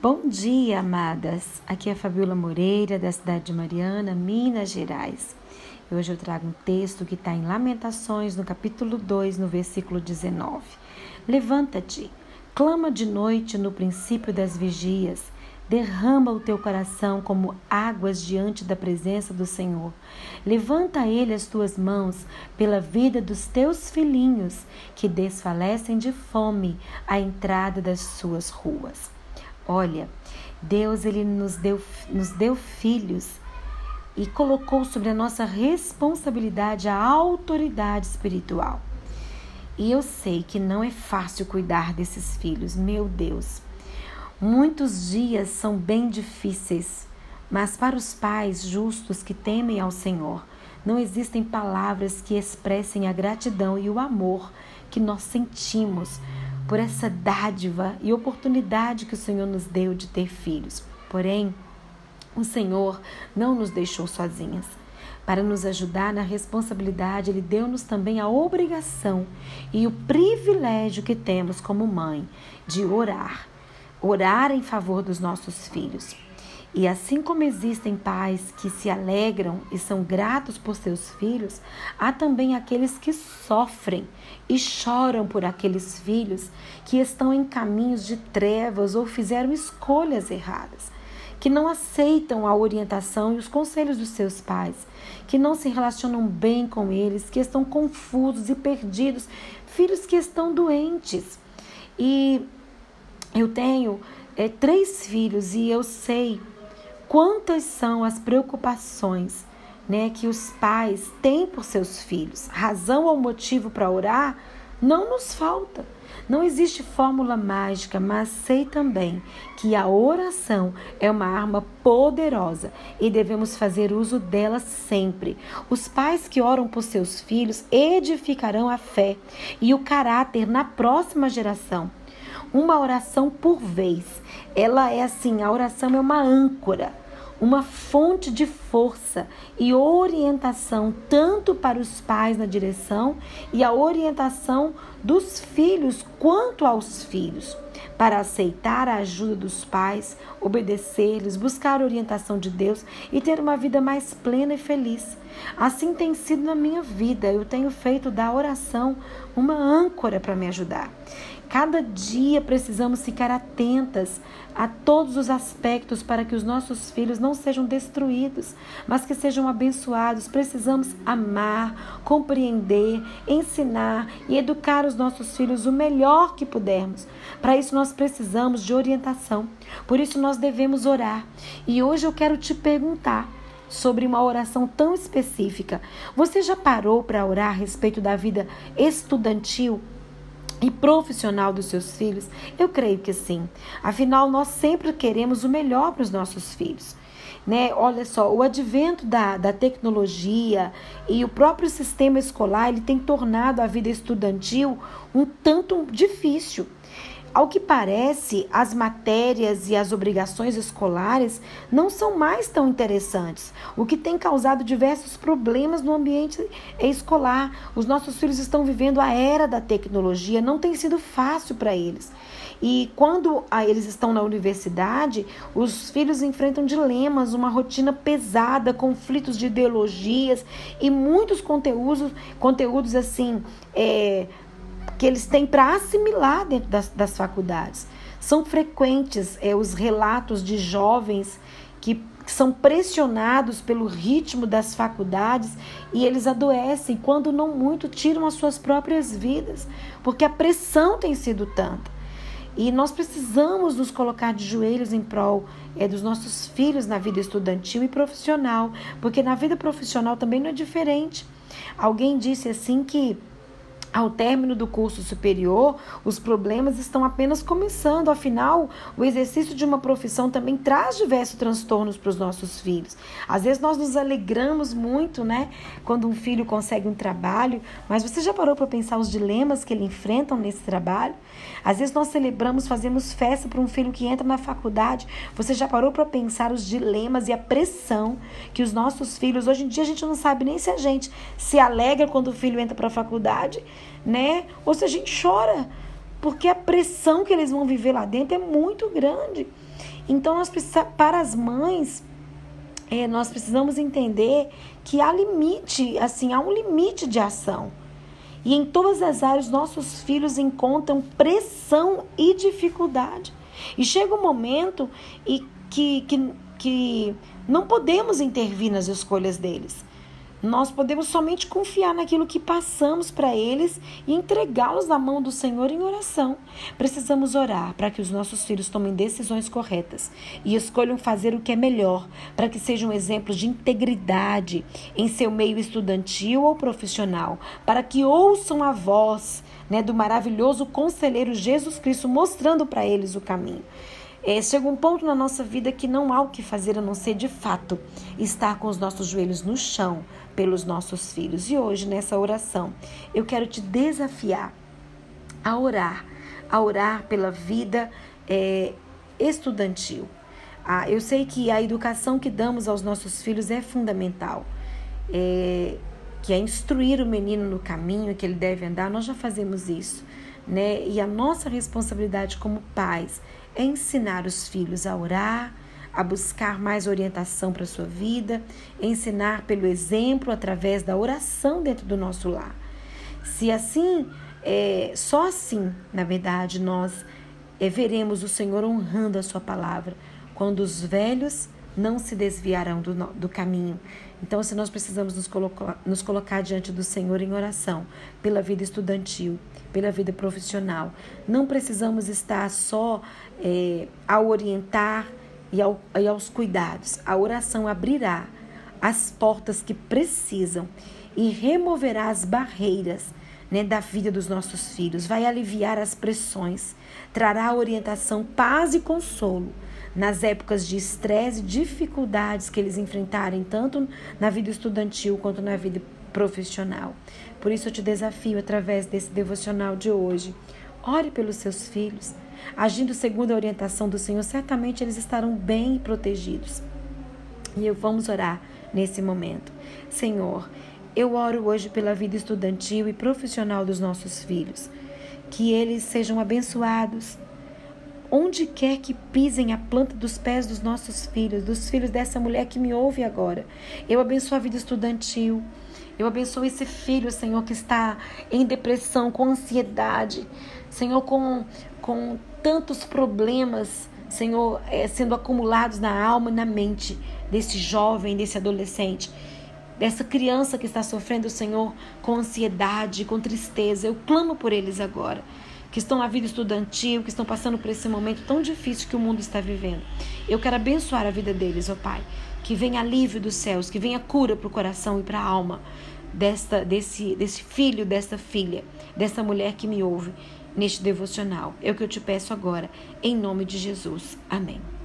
Bom dia, amadas. Aqui é Fabiola Moreira, da cidade de Mariana, Minas Gerais. Hoje eu trago um texto que está em Lamentações, no capítulo 2, no versículo 19. Levanta-te, clama de noite no princípio das vigias, derrama o teu coração como águas diante da presença do Senhor. Levanta a ele as tuas mãos pela vida dos teus filhinhos, que desfalecem de fome à entrada das suas ruas. Olha, Deus ele nos deu, nos deu filhos e colocou sobre a nossa responsabilidade a autoridade espiritual. E eu sei que não é fácil cuidar desses filhos, meu Deus. Muitos dias são bem difíceis, mas para os pais justos que temem ao Senhor, não existem palavras que expressem a gratidão e o amor que nós sentimos por essa dádiva e oportunidade que o Senhor nos deu de ter filhos. Porém, o Senhor não nos deixou sozinhas. Para nos ajudar na responsabilidade, Ele deu-nos também a obrigação e o privilégio que temos como mãe de orar, orar em favor dos nossos filhos. E assim como existem pais que se alegram e são gratos por seus filhos, há também aqueles que sofrem e choram por aqueles filhos que estão em caminhos de trevas ou fizeram escolhas erradas, que não aceitam a orientação e os conselhos dos seus pais, que não se relacionam bem com eles, que estão confusos e perdidos, filhos que estão doentes. E eu tenho é, três filhos e eu sei quantas são as preocupações né, que os pais têm por seus filhos. Razão ou motivo para orar não nos falta. Não existe fórmula mágica, mas sei também que a oração é uma arma poderosa e devemos fazer uso dela sempre. Os pais que oram por seus filhos edificarão a fé e o caráter na próxima geração uma oração por vez. Ela é assim, a oração é uma âncora, uma fonte de força e orientação tanto para os pais na direção e a orientação dos filhos quanto aos filhos, para aceitar a ajuda dos pais, obedecer-lhes, buscar a orientação de Deus e ter uma vida mais plena e feliz. Assim tem sido na minha vida. Eu tenho feito da oração uma âncora para me ajudar. Cada dia precisamos ficar atentas a todos os aspectos para que os nossos filhos não sejam destruídos, mas que sejam abençoados. Precisamos amar, compreender, ensinar e educar os nossos filhos o melhor que pudermos. Para isso, nós precisamos de orientação. Por isso, nós devemos orar. E hoje eu quero te perguntar sobre uma oração tão específica. Você já parou para orar a respeito da vida estudantil? E profissional dos seus filhos? Eu creio que sim. Afinal, nós sempre queremos o melhor para os nossos filhos. Né? Olha só, o advento da, da tecnologia e o próprio sistema escolar ele tem tornado a vida estudantil um tanto difícil. Ao que parece, as matérias e as obrigações escolares não são mais tão interessantes, o que tem causado diversos problemas no ambiente escolar. Os nossos filhos estão vivendo a era da tecnologia, não tem sido fácil para eles. E quando ah, eles estão na universidade, os filhos enfrentam dilemas, uma rotina pesada, conflitos de ideologias e muitos conteúdos, conteúdos assim, é, que eles têm para assimilar dentro das, das faculdades. São frequentes é, os relatos de jovens que são pressionados pelo ritmo das faculdades e eles adoecem, quando não muito, tiram as suas próprias vidas, porque a pressão tem sido tanta. E nós precisamos nos colocar de joelhos em prol é, dos nossos filhos na vida estudantil e profissional, porque na vida profissional também não é diferente. Alguém disse assim que ao término do curso superior, os problemas estão apenas começando, afinal, o exercício de uma profissão também traz diversos transtornos para os nossos filhos. Às vezes nós nos alegramos muito, né, quando um filho consegue um trabalho, mas você já parou para pensar os dilemas que ele enfrentam nesse trabalho? Às vezes nós celebramos, fazemos festa para um filho que entra na faculdade. Você já parou para pensar os dilemas e a pressão que os nossos filhos, hoje em dia a gente não sabe nem se a gente se alegra quando o filho entra para a faculdade né? Ou se a gente chora porque a pressão que eles vão viver lá dentro é muito grande. Então, nós para as mães, é, nós precisamos entender que há limite, assim, há um limite de ação. E em todas as áreas, nossos filhos encontram pressão e dificuldade. E chega um momento e que, que, que não podemos intervir nas escolhas deles. Nós podemos somente confiar naquilo que passamos para eles e entregá-los na mão do Senhor em oração. Precisamos orar para que os nossos filhos tomem decisões corretas e escolham fazer o que é melhor, para que sejam exemplos de integridade em seu meio estudantil ou profissional, para que ouçam a voz né, do maravilhoso conselheiro Jesus Cristo mostrando para eles o caminho. É, chega um ponto na nossa vida que não há o que fazer a não ser de fato estar com os nossos joelhos no chão pelos nossos filhos. E hoje, nessa oração, eu quero te desafiar a orar, a orar pela vida é, estudantil. Ah, eu sei que a educação que damos aos nossos filhos é fundamental. É, que é instruir o menino no caminho que ele deve andar, nós já fazemos isso. Né? E a nossa responsabilidade como pais é ensinar os filhos a orar, a buscar mais orientação para a sua vida, ensinar pelo exemplo através da oração dentro do nosso lar. Se assim, é, só assim, na verdade, nós é, veremos o Senhor honrando a sua palavra, quando os velhos não se desviarão do, do caminho. Então, se nós precisamos nos colocar, nos colocar diante do Senhor em oração pela vida estudantil, pela vida profissional, não precisamos estar só é, a orientar e, ao, e aos cuidados. A oração abrirá as portas que precisam e removerá as barreiras né, da vida dos nossos filhos, vai aliviar as pressões, trará orientação, paz e consolo nas épocas de estresse e dificuldades que eles enfrentarem, tanto na vida estudantil quanto na vida profissional. Por isso eu te desafio através desse devocional de hoje. Ore pelos seus filhos. Agindo segundo a orientação do Senhor, certamente eles estarão bem protegidos. E vamos orar nesse momento. Senhor, eu oro hoje pela vida estudantil e profissional dos nossos filhos. Que eles sejam abençoados, onde quer que pisem a planta dos pés dos nossos filhos, dos filhos dessa mulher que me ouve agora. Eu abençoo a vida estudantil. Eu abençoo esse filho, Senhor, que está em depressão, com ansiedade, Senhor, com, com tantos problemas, Senhor, é, sendo acumulados na alma e na mente desse jovem, desse adolescente, dessa criança que está sofrendo, Senhor, com ansiedade, com tristeza. Eu clamo por eles agora que estão na vida estudantil, que estão passando por esse momento tão difícil que o mundo está vivendo. Eu quero abençoar a vida deles, ó oh Pai. Que venha alívio dos céus, que venha cura para o coração e para a alma desta, desse, desse filho, desta filha, dessa mulher que me ouve neste devocional. É o que eu te peço agora, em nome de Jesus. Amém.